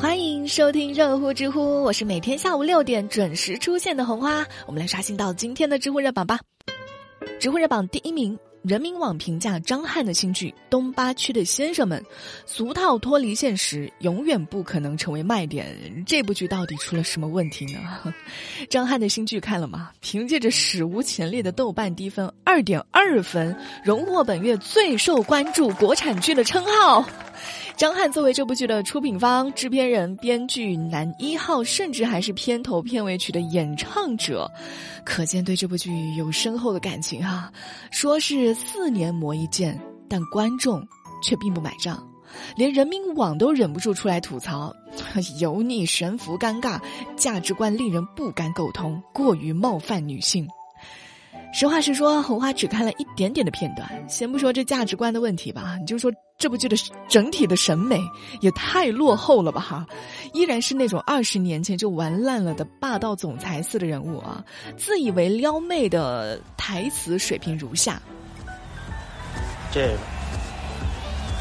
欢迎收听热乎知乎，我是每天下午六点准时出现的红花。我们来刷新到今天的知乎热榜吧。知乎热榜第一名。人民网评价张翰的新剧《东八区的先生们》，俗套脱离现实，永远不可能成为卖点。这部剧到底出了什么问题呢？张翰的新剧看了吗？凭借着史无前例的豆瓣低分二点二分，荣获本月最受关注国产剧的称号。张翰作为这部剧的出品方、制片人、编剧、男一号，甚至还是片头片尾曲的演唱者，可见对这部剧有深厚的感情哈。说是四年磨一剑，但观众却并不买账，连人民网都忍不住出来吐槽：油腻、悬浮、尴尬，价值观令人不敢苟同，过于冒犯女性。实话实说，红花只看了一点点的片段。先不说这价值观的问题吧，你就说这部剧的整体的审美也太落后了吧哈！依然是那种二十年前就玩烂了的霸道总裁似的人物啊，自以为撩妹的台词水平如下。这个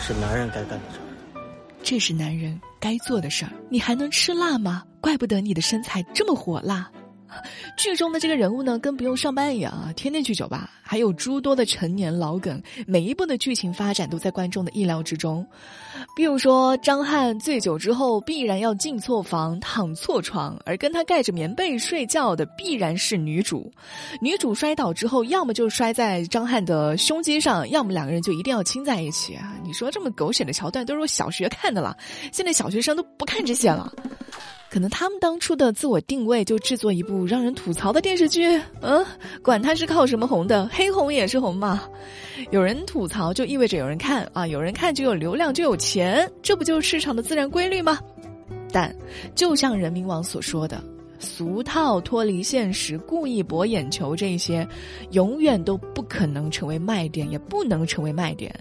是男人该干的事儿，这是男人该做的事儿。你还能吃辣吗？怪不得你的身材这么火辣。剧中的这个人物呢，跟不用上班一样啊，天天去酒吧，还有诸多的陈年老梗，每一部的剧情发展都在观众的意料之中。比如说，张翰醉酒之后必然要进错房、躺错床，而跟他盖着棉被睡觉的必然是女主。女主摔倒之后，要么就摔在张翰的胸肌上，要么两个人就一定要亲在一起啊！你说这么狗血的桥段，都是我小学看的了，现在小学生都不看这些了。可能他们当初的自我定位就制作一部让人吐槽的电视剧，嗯，管他是靠什么红的，黑红也是红嘛。有人吐槽就意味着有人看啊，有人看就有流量就有钱，这不就是市场的自然规律吗？但就像人民网所说的，俗套、脱离现实、故意博眼球这些，永远都不可能成为卖点，也不能成为卖点。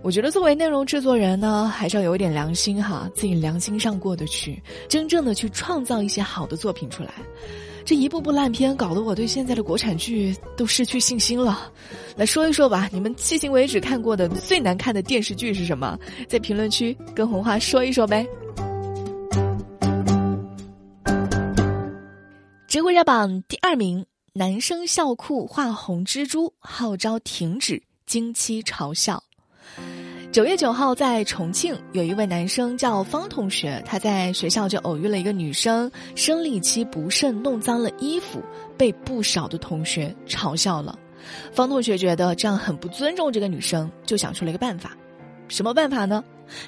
我觉得作为内容制作人呢，还是要有一点良心哈，自己良心上过得去，真正的去创造一些好的作品出来。这一部部烂片搞得我对现在的国产剧都失去信心了。来说一说吧，你们迄今为止看过的最难看的电视剧是什么？在评论区跟红花说一说呗。知乎热榜第二名，男生校裤画红蜘蛛，号召停止经期嘲笑。九月九号，在重庆有一位男生叫方同学，他在学校就偶遇了一个女生，生理期不慎弄脏了衣服，被不少的同学嘲笑了。方同学觉得这样很不尊重这个女生，就想出了一个办法。什么办法呢？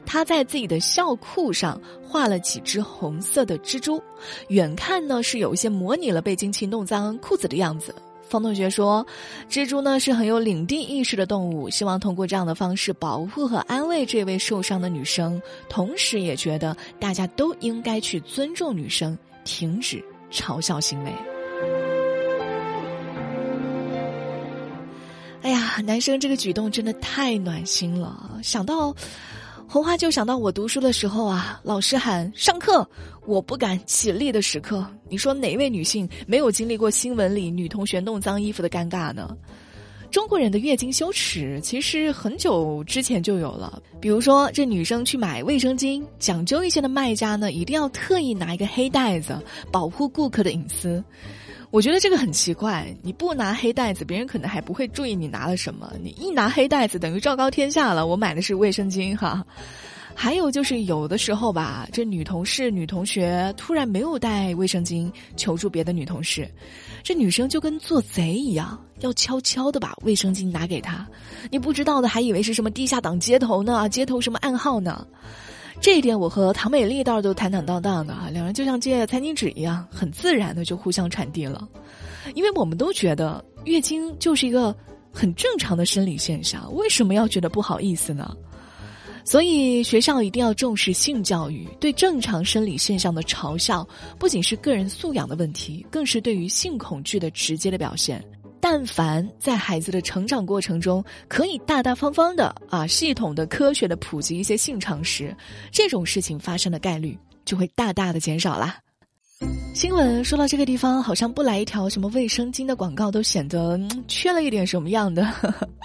他在自己的校裤上画了几只红色的蜘蛛，远看呢是有一些模拟了被经期弄脏裤子的样子。方同学说：“蜘蛛呢是很有领地意识的动物，希望通过这样的方式保护和安慰这位受伤的女生，同时也觉得大家都应该去尊重女生，停止嘲笑行为。”哎呀，男生这个举动真的太暖心了，想到。红花就想到我读书的时候啊，老师喊上课，我不敢起立的时刻。你说哪位女性没有经历过新闻里女同学弄脏衣服的尴尬呢？中国人的月经羞耻其实很久之前就有了。比如说，这女生去买卫生巾，讲究一些的卖家呢，一定要特意拿一个黑袋子保护顾客的隐私。我觉得这个很奇怪，你不拿黑袋子，别人可能还不会注意你拿了什么；你一拿黑袋子，等于昭告天下了，我买的是卫生巾哈。还有就是有的时候吧，这女同事、女同学突然没有带卫生巾，求助别的女同事，这女生就跟做贼一样，要悄悄的把卫生巾拿给她，你不知道的还以为是什么地下党接头呢，接头什么暗号呢。这一点我和唐美丽倒是都坦坦荡荡的啊，两人就像借餐巾纸一样，很自然的就互相传递了。因为我们都觉得月经就是一个很正常的生理现象，为什么要觉得不好意思呢？所以学校一定要重视性教育，对正常生理现象的嘲笑，不仅是个人素养的问题，更是对于性恐惧的直接的表现。但凡在孩子的成长过程中，可以大大方方的啊，系统的、科学的普及一些性常识，这种事情发生的概率就会大大的减少啦。新闻说到这个地方，好像不来一条什么卫生巾的广告都显得缺了一点什么样的。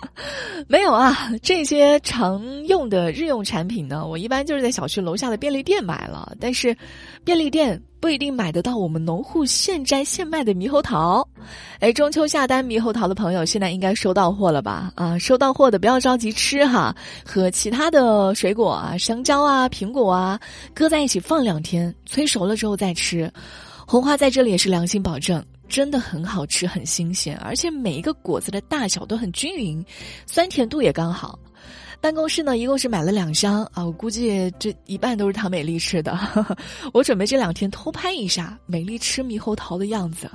没有啊，这些常用的日用产品呢，我一般就是在小区楼下的便利店买了。但是，便利店不一定买得到我们农户现摘现卖的猕猴桃。哎，中秋下单猕猴桃的朋友，现在应该收到货了吧？啊，收到货的不要着急吃哈，和其他的水果啊，香蕉啊、苹果啊，搁在一起放两天，催熟了之后再吃。红花在这里也是良心保证，真的很好吃，很新鲜，而且每一个果子的大小都很均匀，酸甜度也刚好。办公室呢，一共是买了两箱啊，我估计这一半都是唐美丽吃的。我准备这两天偷拍一下美丽吃猕猴桃的样子，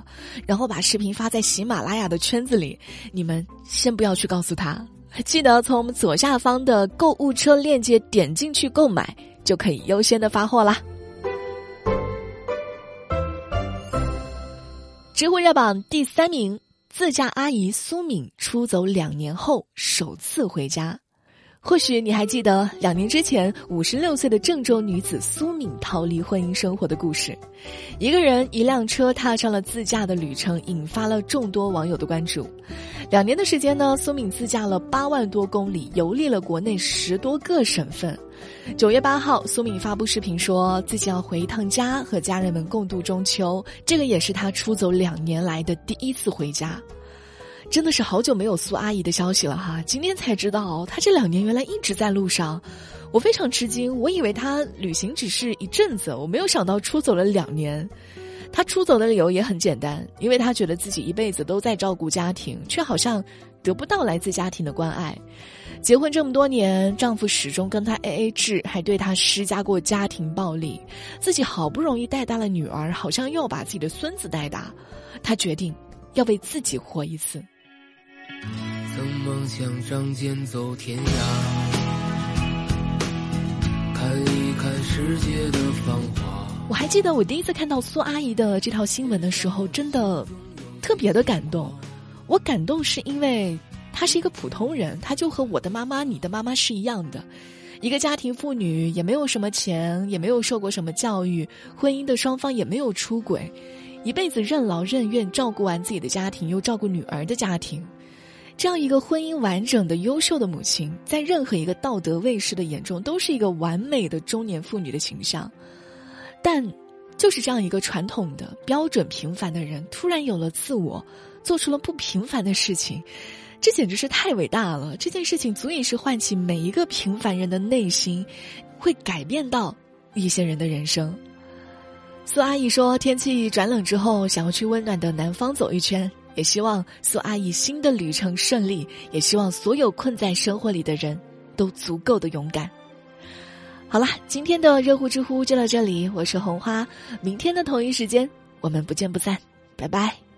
然后把视频发在喜马拉雅的圈子里。你们先不要去告诉他，记得从我们左下方的购物车链接点进去购买，就可以优先的发货啦。知乎热榜第三名，自驾阿姨苏敏出走两年后首次回家。或许你还记得两年之前，五十六岁的郑州女子苏敏逃离婚姻生活的故事。一个人一辆车踏上了自驾的旅程，引发了众多网友的关注。两年的时间呢，苏敏自驾了八万多公里，游历了国内十多个省份。九月八号，苏敏发布视频说自己要回一趟家，和家人们共度中秋。这个也是她出走两年来的第一次回家。真的是好久没有苏阿姨的消息了哈，今天才知道她这两年原来一直在路上，我非常吃惊，我以为她旅行只是一阵子，我没有想到出走了两年。她出走的理由也很简单，因为她觉得自己一辈子都在照顾家庭，却好像得不到来自家庭的关爱。结婚这么多年，丈夫始终跟她 A A 制，还对她施加过家庭暴力，自己好不容易带大了女儿，好像又把自己的孙子带大，她决定要为自己活一次。曾梦想仗剑走天涯，看一看世界的繁华。我还记得我第一次看到苏阿姨的这条新闻的时候，真的特别的感动。我感动是因为她是一个普通人，她就和我的妈妈、你的妈妈是一样的，一个家庭妇女，也没有什么钱，也没有受过什么教育，婚姻的双方也没有出轨，一辈子任劳任怨照顾完自己的家庭，又照顾女儿的家庭。这样一个婚姻完整的、优秀的母亲，在任何一个道德卫士的眼中，都是一个完美的中年妇女的形象。但，就是这样一个传统的标准平凡的人，突然有了自我，做出了不平凡的事情，这简直是太伟大了！这件事情足以是唤起每一个平凡人的内心，会改变到一些人的人生。苏阿姨说：“天气转冷之后，想要去温暖的南方走一圈。”也希望苏阿姨新的旅程顺利，也希望所有困在生活里的人都足够的勇敢。好了，今天的热乎知乎就到这里，我是红花，明天的同一时间我们不见不散，拜拜。